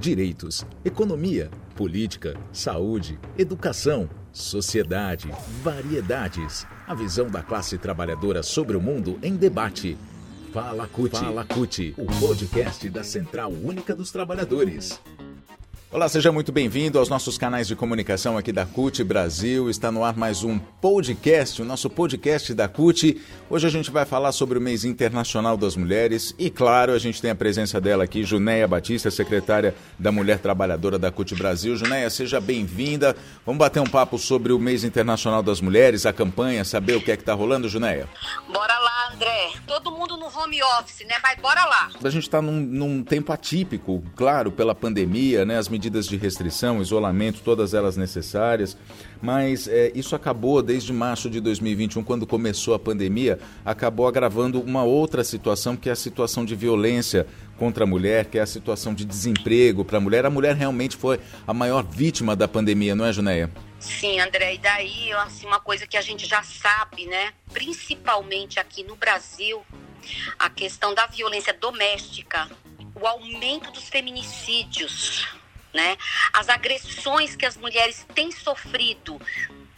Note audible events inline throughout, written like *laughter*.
direitos, economia, política, saúde, educação, sociedade, variedades. A visão da classe trabalhadora sobre o mundo em debate. Fala CUT. Fala CUT, o podcast da Central Única dos Trabalhadores. Olá, seja muito bem-vindo aos nossos canais de comunicação aqui da CUT Brasil. Está no ar mais um podcast, o nosso podcast da CUT. Hoje a gente vai falar sobre o mês internacional das mulheres e, claro, a gente tem a presença dela aqui, Junéia Batista, secretária da Mulher Trabalhadora da CUT Brasil. Junéia, seja bem-vinda. Vamos bater um papo sobre o mês internacional das mulheres, a campanha, saber o que é que está rolando, Junéia? Bora lá, André. Todo mundo no home office, né? Mas bora lá. A gente está num, num tempo atípico, claro, pela pandemia, né? As medidas de restrição, isolamento, todas elas necessárias, mas é, isso acabou desde março de 2021, quando começou a pandemia, acabou agravando uma outra situação, que é a situação de violência contra a mulher, que é a situação de desemprego para a mulher. A mulher realmente foi a maior vítima da pandemia, não é, Junéia? Sim, André, e daí assim, uma coisa que a gente já sabe, né? Principalmente aqui no Brasil, a questão da violência doméstica, o aumento dos feminicídios, né? As agressões que as mulheres têm sofrido,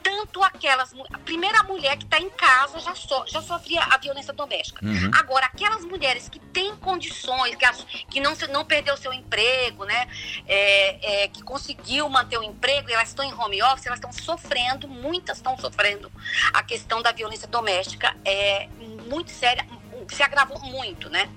tanto aquelas. A primeira mulher que está em casa já, so, já sofria a violência doméstica. Uhum. Agora, aquelas mulheres que têm condições, que, que não, não perdeu seu emprego, né? É, é, que conseguiu manter o emprego e elas estão em home office, elas estão sofrendo, muitas estão sofrendo. A questão da violência doméstica é muito séria, se agravou muito, né?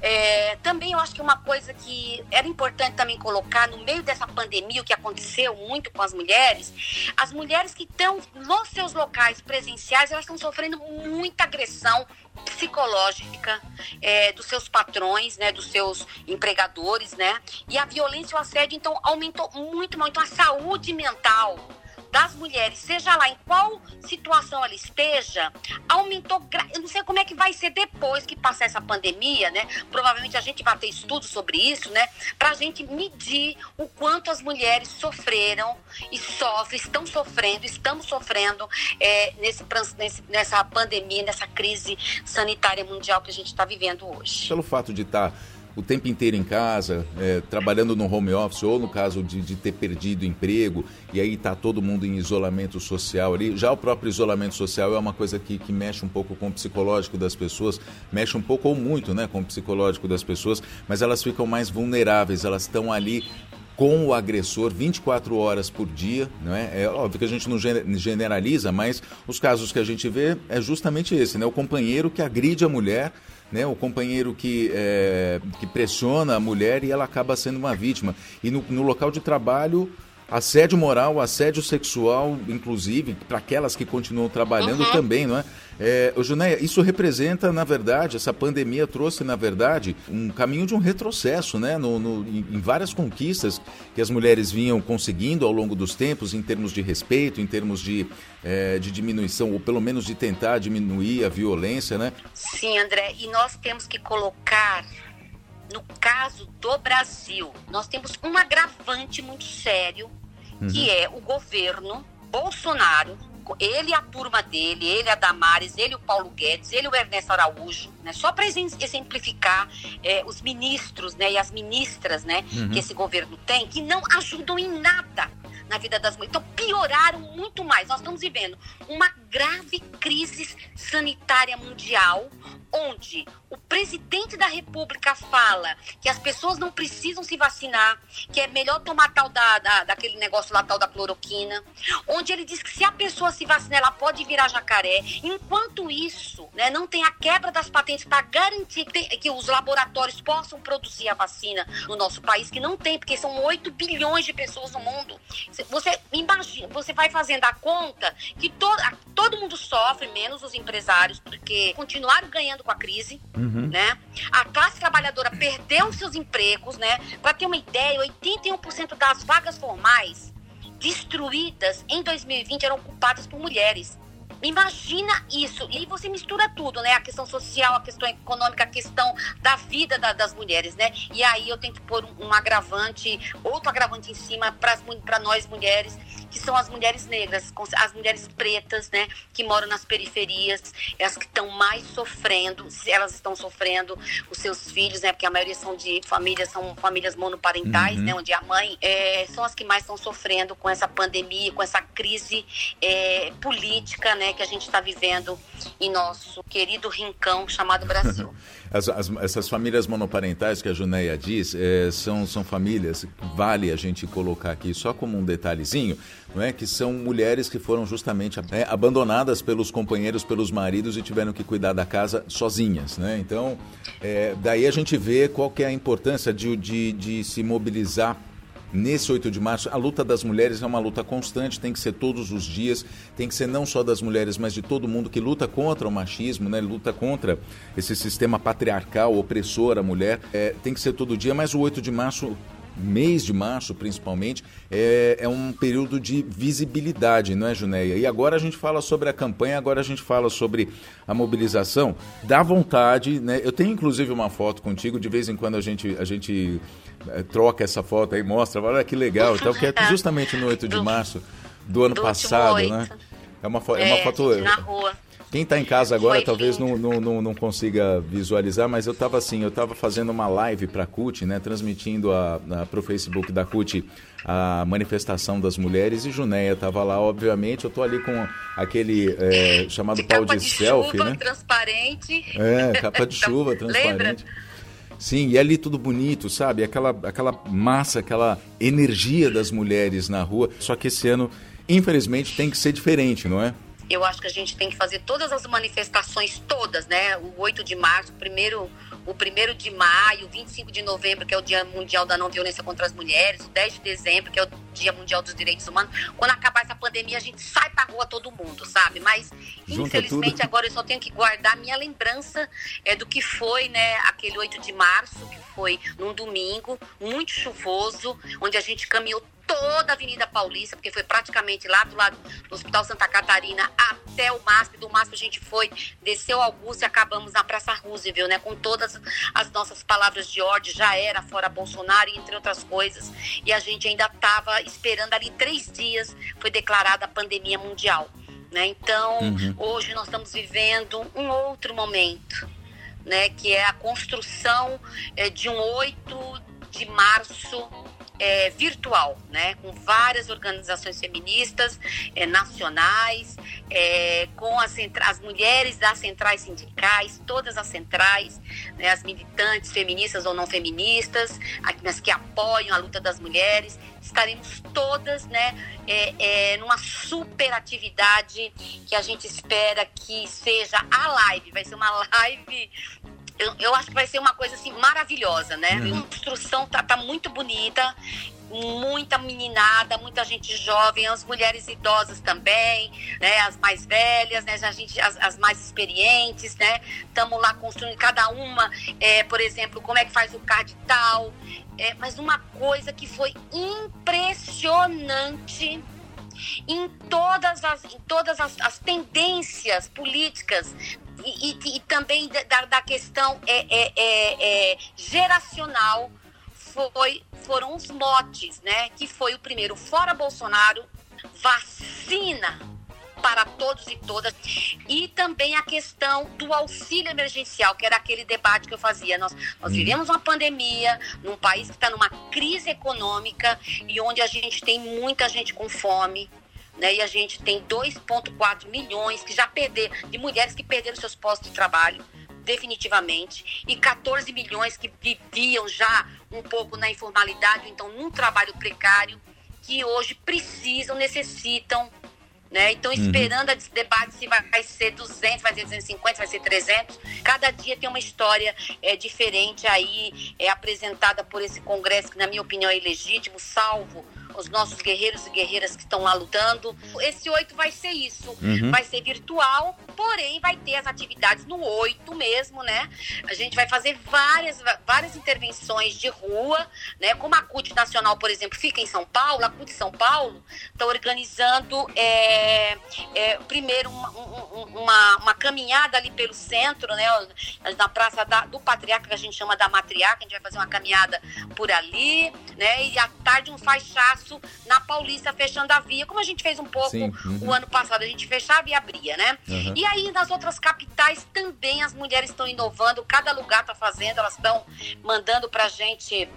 É, também eu acho que uma coisa que era importante também colocar no meio dessa pandemia, o que aconteceu muito com as mulheres, as mulheres que estão nos seus locais presenciais, elas estão sofrendo muita agressão psicológica é, dos seus patrões, né, dos seus empregadores, né? E a violência e o assédio, então, aumentou muito, muito a saúde mental das mulheres, seja lá em qual situação ela esteja, aumentou. Eu não sei como é que vai ser depois que passar essa pandemia, né? Provavelmente a gente vai ter estudos sobre isso, né? Para a gente medir o quanto as mulheres sofreram e sofrem, estão sofrendo, estamos sofrendo é, nesse, nesse, nessa pandemia, nessa crise sanitária mundial que a gente está vivendo hoje. Pelo fato de estar. Tá o tempo inteiro em casa, é, trabalhando no home office, ou no caso de, de ter perdido emprego, e aí está todo mundo em isolamento social ali. Já o próprio isolamento social é uma coisa que, que mexe um pouco com o psicológico das pessoas, mexe um pouco ou muito né, com o psicológico das pessoas, mas elas ficam mais vulneráveis, elas estão ali com o agressor 24 horas por dia, não é? É óbvio que a gente não generaliza, mas os casos que a gente vê é justamente esse, né? O companheiro que agride a mulher né, o companheiro que, é, que pressiona a mulher e ela acaba sendo uma vítima. E no, no local de trabalho, assédio moral, assédio sexual, inclusive, para aquelas que continuam trabalhando uhum. também, não é? É Junéia, isso representa, na verdade, essa pandemia trouxe, na verdade, um caminho de um retrocesso, né? No, no, em várias conquistas que as mulheres vinham conseguindo ao longo dos tempos, em termos de respeito, em termos de, é, de diminuição, ou pelo menos de tentar diminuir a violência, né? Sim, André, e nós temos que colocar no caso do Brasil, nós temos um agravante muito sério uhum. que é o governo Bolsonaro, ele e a turma dele, ele a Damares, ele o Paulo Guedes, ele o Ernesto Araújo, né? Só para exemplificar é, os ministros, né, e as ministras, né, uhum. que esse governo tem, que não ajudam em nada na vida das mulheres. Então pioraram muito mais. Nós estamos vivendo uma grave crise sanitária mundial, onde o presidente da República fala que as pessoas não precisam se vacinar, que é melhor tomar tal da, da, daquele negócio lá, tal da cloroquina, onde ele diz que se a pessoa se vacinar, ela pode virar jacaré. Enquanto isso, né, não tem a quebra das patentes para garantir que, tem, que, os laboratórios possam produzir a vacina no nosso país, que não tem, porque são 8 bilhões de pessoas no mundo. Você imagina, você vai fazendo a conta que to, todo mundo sofre, menos os empresários, porque continuaram ganhando com a crise, uhum. né? A classe trabalhadora perdeu seus empregos, né? Para ter uma ideia, 81% das vagas formais destruídas em 2020 eram ocupadas por mulheres. Imagina isso. E você mistura tudo, né? A questão social, a questão econômica, a questão da vida da, das mulheres, né? E aí eu tenho que pôr um, um agravante, outro agravante em cima para nós mulheres, que são as mulheres negras, as mulheres pretas, né? Que moram nas periferias, as que estão mais sofrendo, elas estão sofrendo os seus filhos, né? Porque a maioria são de famílias, são famílias monoparentais, uhum. né? Onde a mãe é, são as que mais estão sofrendo com essa pandemia, com essa crise é, política, né? Que a gente está vivendo em nosso querido rincão chamado Brasil. *laughs* as, as, essas famílias monoparentais que a Junéia diz é, são, são famílias, vale a gente colocar aqui só como um detalhezinho, não é? que são mulheres que foram justamente é, abandonadas pelos companheiros, pelos maridos e tiveram que cuidar da casa sozinhas. Né? Então, é, daí a gente vê qual que é a importância de, de, de se mobilizar nesse 8 de março, a luta das mulheres é uma luta constante, tem que ser todos os dias, tem que ser não só das mulheres, mas de todo mundo que luta contra o machismo, né? luta contra esse sistema patriarcal, opressor à mulher. É, tem que ser todo dia, mas o 8 de março mês de março, principalmente, é, é, um período de visibilidade, não é, Junéia? E agora a gente fala sobre a campanha, agora a gente fala sobre a mobilização. Dá vontade, né? Eu tenho inclusive uma foto contigo, de vez em quando a gente, a gente troca essa foto aí, mostra, olha que legal, então, que é *laughs* justamente no 8 de março do ano do passado, né? É uma, fo é uma é, foto. Na rua. Quem está em casa agora Foi talvez não, não, não, não, consiga visualizar, mas eu estava assim, eu estava fazendo uma live para a CUT, né, transmitindo para o Facebook da CUT a manifestação das mulheres e Junéia estava lá, obviamente, eu estou ali com aquele é, chamado de pau de, de selfie, chuva, né? transparente. É, capa de *laughs* chuva, transparente. Lembra? Sim, e ali tudo bonito, sabe? Aquela, aquela massa, aquela energia das mulheres na rua. Só que esse ano, infelizmente, tem que ser diferente, não é? Eu acho que a gente tem que fazer todas as manifestações, todas, né? O 8 de março, primeiro o 1 de maio, o 25 de novembro, que é o Dia Mundial da Não Violência contra as Mulheres, o 10 de dezembro, que é o Dia Mundial dos Direitos Humanos. Quando acabar essa pandemia, a gente sai pra rua todo mundo, sabe? Mas, Junta infelizmente, tudo. agora eu só tenho que guardar minha lembrança é, do que foi, né, aquele 8 de março, que foi num domingo, muito chuvoso, onde a gente caminhou toda a Avenida Paulista, porque foi praticamente lá do lado do Hospital Santa Catarina até o MASP. Do MASP a gente foi, desceu Augusto e acabamos na Praça Roosevelt, né? Com todas as nossas palavras de ordem, já era fora Bolsonaro, entre outras coisas. E a gente ainda estava esperando ali três dias, foi declarada a pandemia mundial. Né? Então, uhum. hoje nós estamos vivendo um outro momento, né? Que é a construção é, de um 8 de março é, virtual, né, com várias organizações feministas é, nacionais, é, com as, as, mulheres das centrais sindicais, todas as centrais, né, as militantes feministas ou não feministas, as que apoiam a luta das mulheres, estaremos todas, né, é, é, numa super atividade que a gente espera que seja a live, vai ser uma *laughs* live eu, eu, acho que vai ser uma coisa assim maravilhosa, né? Uhum. A construção tá, tá muito bonita, muita meninada, muita gente jovem, as mulheres idosas também, né? As mais velhas, né? A gente, as, as mais experientes, né? Estamos lá construindo cada uma, é, por exemplo, como é que faz o card tal. É, mas uma coisa que foi impressionante em todas as, em todas as, as tendências políticas e, e, e também da, da questão é, é, é, é, geracional foi, foram os motes, né? Que foi o primeiro fora Bolsonaro, vacina para todos e todas. E também a questão do auxílio emergencial, que era aquele debate que eu fazia. Nós, nós hum. vivemos uma pandemia num país que está numa crise econômica e onde a gente tem muita gente com fome, né? E a gente tem 2,4 milhões que já perderam, de mulheres que perderam seus postos de trabalho definitivamente, e 14 milhões que viviam já um pouco na informalidade, então num trabalho precário, que hoje precisam, necessitam, né? Então uhum. esperando uhum. esse debate se vai, vai, ser 200, vai ser 250, vai ser 300. Cada dia tem uma história é, diferente aí, é apresentada por esse Congresso, que na minha opinião é ilegítimo, salvo os nossos guerreiros e guerreiras que estão lá lutando. Esse 8 vai ser isso. Uhum. Vai ser virtual, porém vai ter as atividades no 8 mesmo, né? A gente vai fazer várias, várias intervenções de rua, né? Como a CUT Nacional, por exemplo, fica em São Paulo, a CUT São Paulo está organizando é, é, primeiro uma, uma, uma, caminhada ali pelo centro, né? Na Praça da, do Patriarca, que a gente chama da Matriarca, a gente vai fazer uma caminhada por ali, né? E à tarde um faixaço na Paulista, fechando a via, como a gente fez um pouco uhum. o ano passado, a gente fechava e abria, né? Uhum. E aí nas outras capitais também as mulheres estão inovando, cada lugar está fazendo, elas estão mandando pra gente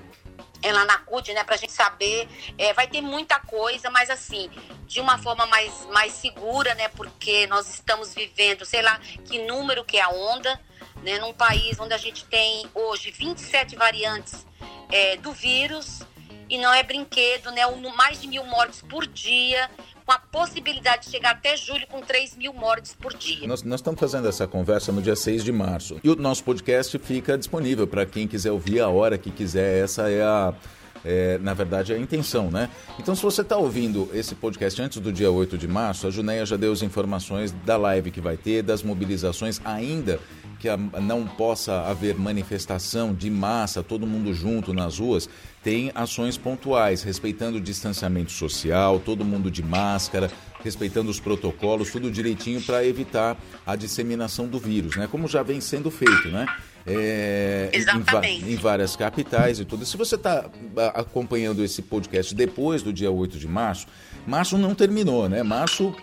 é lá na CUT, né, pra gente saber. É, vai ter muita coisa, mas assim, de uma forma mais, mais segura, né, porque nós estamos vivendo, sei lá, que número que é a onda, né, num país onde a gente tem hoje 27 variantes é, do vírus e não é brinquedo, né, mais de mil mortes por dia com a possibilidade de chegar até julho com 3 mil mortes por dia. Nós, nós estamos fazendo essa conversa no dia 6 de março. E o nosso podcast fica disponível para quem quiser ouvir a hora que quiser. Essa é a. É, na verdade, é a intenção, né? Então, se você está ouvindo esse podcast antes do dia 8 de março, a Junéia já deu as informações da live que vai ter, das mobilizações, ainda que não possa haver manifestação de massa, todo mundo junto nas ruas, tem ações pontuais, respeitando o distanciamento social, todo mundo de máscara, respeitando os protocolos, tudo direitinho para evitar a disseminação do vírus, né? Como já vem sendo feito, né? É, Exatamente. Em, em, várias capitais e tudo. Se você está acompanhando esse podcast depois do dia 8 de março, março não terminou, né? Março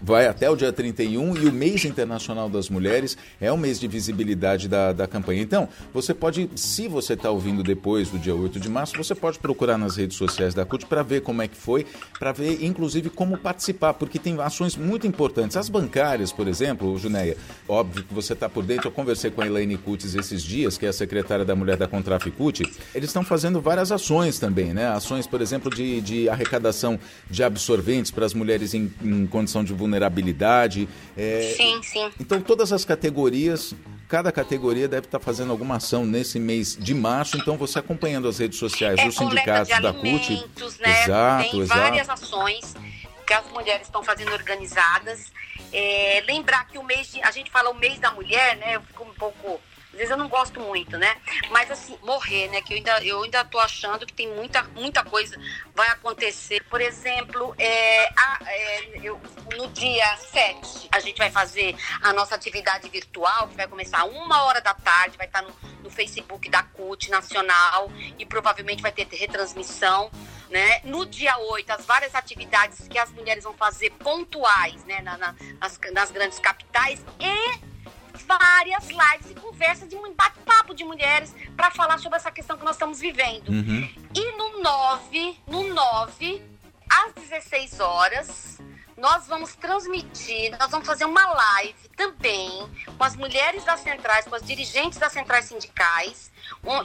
vai até o dia 31 e o mês internacional das mulheres é o mês de visibilidade da, da campanha. Então, você pode, se você está ouvindo depois do dia 8 de março, você pode procurar nas redes sociais da CUT para ver como é que foi, para ver inclusive como participar, porque tem ações muito importantes. As bancárias, por exemplo, Junéia, óbvio que você está por dentro, eu conversei com a Elaine Cutis esses dias, que é a secretária da Mulher da Contraficute, eles estão fazendo várias ações também, né? Ações, por exemplo, de, de arrecadação de absorventes para as mulheres em, em condição de vulnerabilidade. É... Sim, sim. Então, todas as categorias, cada categoria deve estar fazendo alguma ação nesse mês de março. Então, você acompanhando as redes sociais é, dos sindicatos da CUT. Né? Exato, Tem exato. várias ações que as mulheres estão fazendo organizadas. É, lembrar que o mês de, a gente fala o mês da mulher, né? Eu fico um pouco às vezes eu não gosto muito, né? Mas assim, morrer, né? Que eu ainda, eu ainda tô achando que tem muita, muita coisa vai acontecer. Por exemplo, é, a, é, eu, no dia 7, a gente vai fazer a nossa atividade virtual, que vai começar uma hora da tarde, vai estar no, no Facebook da CUT Nacional e provavelmente vai ter retransmissão. Né? No dia 8, as várias atividades que as mulheres vão fazer pontuais né? Na, na, nas, nas grandes capitais e várias lives e conversas de bate-papo de mulheres para falar sobre essa questão que nós estamos vivendo. Uhum. E no 9, no 9, às 16 horas, nós vamos transmitir, nós vamos fazer uma live também com as mulheres das centrais, com as dirigentes das centrais sindicais,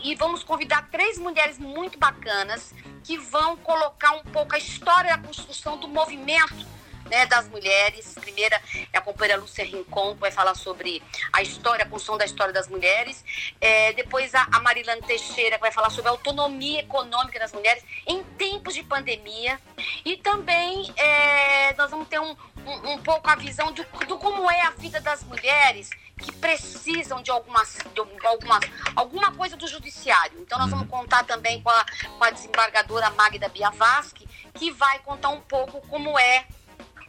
e vamos convidar três mulheres muito bacanas que vão colocar um pouco a história da construção do movimento né, das mulheres. Primeira é a companheira Lúcia Rincon, que vai falar sobre a história, a construção da história das mulheres. É, depois a, a Marilane Teixeira, que vai falar sobre a autonomia econômica das mulheres em tempos de pandemia. E também é, nós vamos ter um, um, um pouco a visão do, do como é a vida das mulheres que precisam de, algumas, de algumas, alguma coisa do judiciário. Então, nós vamos contar também com a, com a desembargadora Magda Biavaschi, que vai contar um pouco como é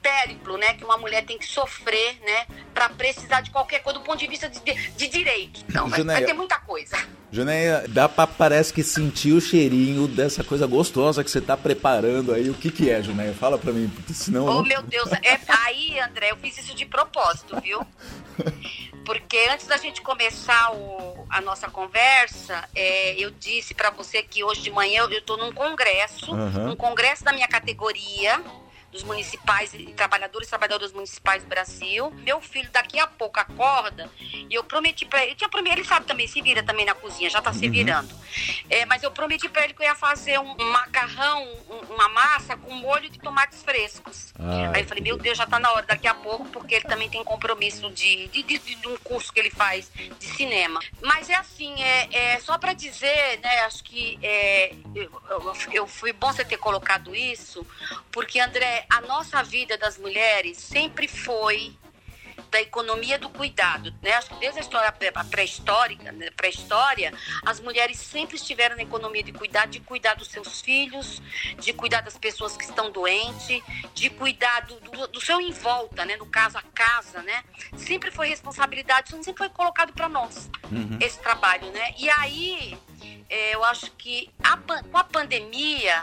périplo, né, que uma mulher tem que sofrer, né, para precisar de qualquer coisa do ponto de vista de, de direito. Então, vai, vai ter muita coisa. Junéia, dá pra, parece que sentir o cheirinho dessa coisa gostosa que você tá preparando aí. O que que é, Junéia? Fala pra mim, porque senão... Oh, meu Deus. É, aí, André, eu fiz isso de propósito, viu? *laughs* Porque antes da gente começar o, a nossa conversa, é, eu disse para você que hoje de manhã eu, eu tô num congresso, uhum. um congresso da minha categoria, dos municipais e trabalhadores e trabalhadoras municipais do Brasil. Meu filho daqui a pouco acorda e eu prometi para ele, eu tinha prometido, ele sabe também, se vira também na cozinha, já tá se uhum. virando. É, mas eu prometi para ele que eu ia fazer um, macarrão, um, uma massa com molho de tomates frescos. Ah, Aí eu falei, meu Deus, já tá na hora daqui a pouco, porque ele também tem compromisso de, de, de, de um curso que ele faz de cinema. Mas é assim, é, é só para dizer, né, acho que é, eu, eu fui bom você ter colocado isso, porque, André, a nossa vida das mulheres sempre foi da economia do cuidado, né? Acho que desde a história pré-histórica, né? pré-história, as mulheres sempre estiveram na economia de cuidado, de cuidar dos seus filhos, de cuidar das pessoas que estão doentes, de cuidar do, do, do seu em volta, né? No caso a casa, né? Sempre foi responsabilidade, sempre foi colocado para nós uhum. esse trabalho, né? E aí é, eu acho que a, com a pandemia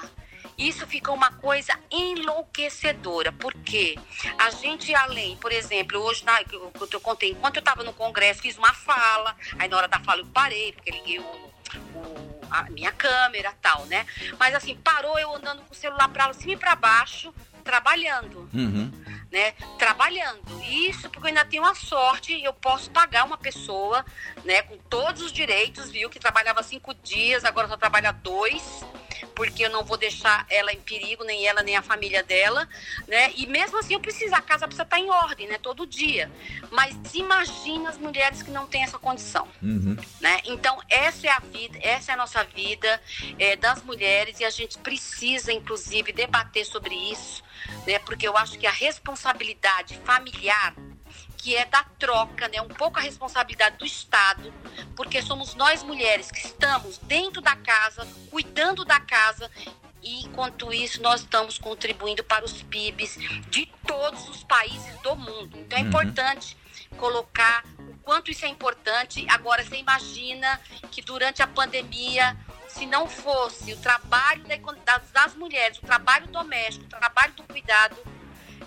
isso ficou uma coisa enlouquecedora, porque a gente, além, por exemplo, hoje, na, eu, eu contei, enquanto eu estava no congresso, fiz uma fala, aí na hora da fala eu parei, porque liguei o, o a minha câmera tal, né? Mas assim, parou eu andando com o celular para cima e para baixo, trabalhando. Uhum. Né, trabalhando. Isso porque eu ainda tenho a sorte, eu posso pagar uma pessoa, né, com todos os direitos, viu, que trabalhava cinco dias, agora só trabalha dois, porque eu não vou deixar ela em perigo, nem ela, nem a família dela, né? E mesmo assim eu preciso, a casa precisa estar em ordem, né? Todo dia. Mas imagina as mulheres que não têm essa condição, uhum. né? Então essa é a vida, essa é a nossa vida é, das mulheres e a gente precisa, inclusive, debater sobre isso, né? Porque eu acho que a responsabilidade familiar que é da troca, né? Um pouco a responsabilidade do Estado, porque somos nós mulheres que estamos dentro da casa, cuidando da casa e enquanto isso nós estamos contribuindo para os PIBs de todos os países do mundo. Então é uhum. importante colocar o quanto isso é importante. Agora você imagina que durante a pandemia se não fosse o trabalho das mulheres, o trabalho doméstico, o trabalho do cuidado,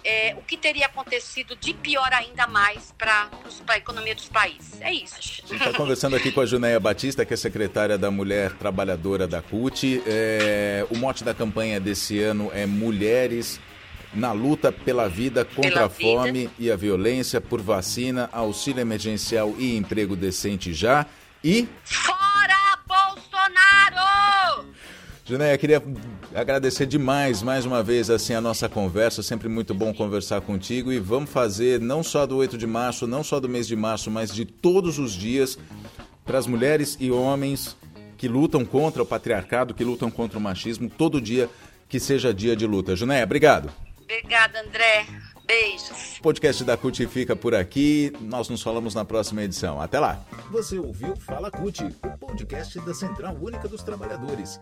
é, o que teria acontecido de pior ainda mais para a economia dos países. É isso. A gente está conversando aqui com a Junéia Batista, que é secretária da Mulher Trabalhadora da CUT. É, o mote da campanha desse ano é Mulheres na luta pela vida contra pela a fome vida. e a violência, por vacina, auxílio emergencial e emprego decente já. E. Fora Junéia, queria agradecer demais mais uma vez assim a nossa conversa, sempre muito bom conversar contigo e vamos fazer não só do 8 de março, não só do mês de março, mas de todos os dias para as mulheres e homens que lutam contra o patriarcado, que lutam contra o machismo, todo dia que seja dia de luta. Junéia, obrigado. Obrigada, André. Beijos. O podcast da CUT fica por aqui. Nós nos falamos na próxima edição. Até lá. Você ouviu Fala CUT, o podcast da Central Única dos Trabalhadores.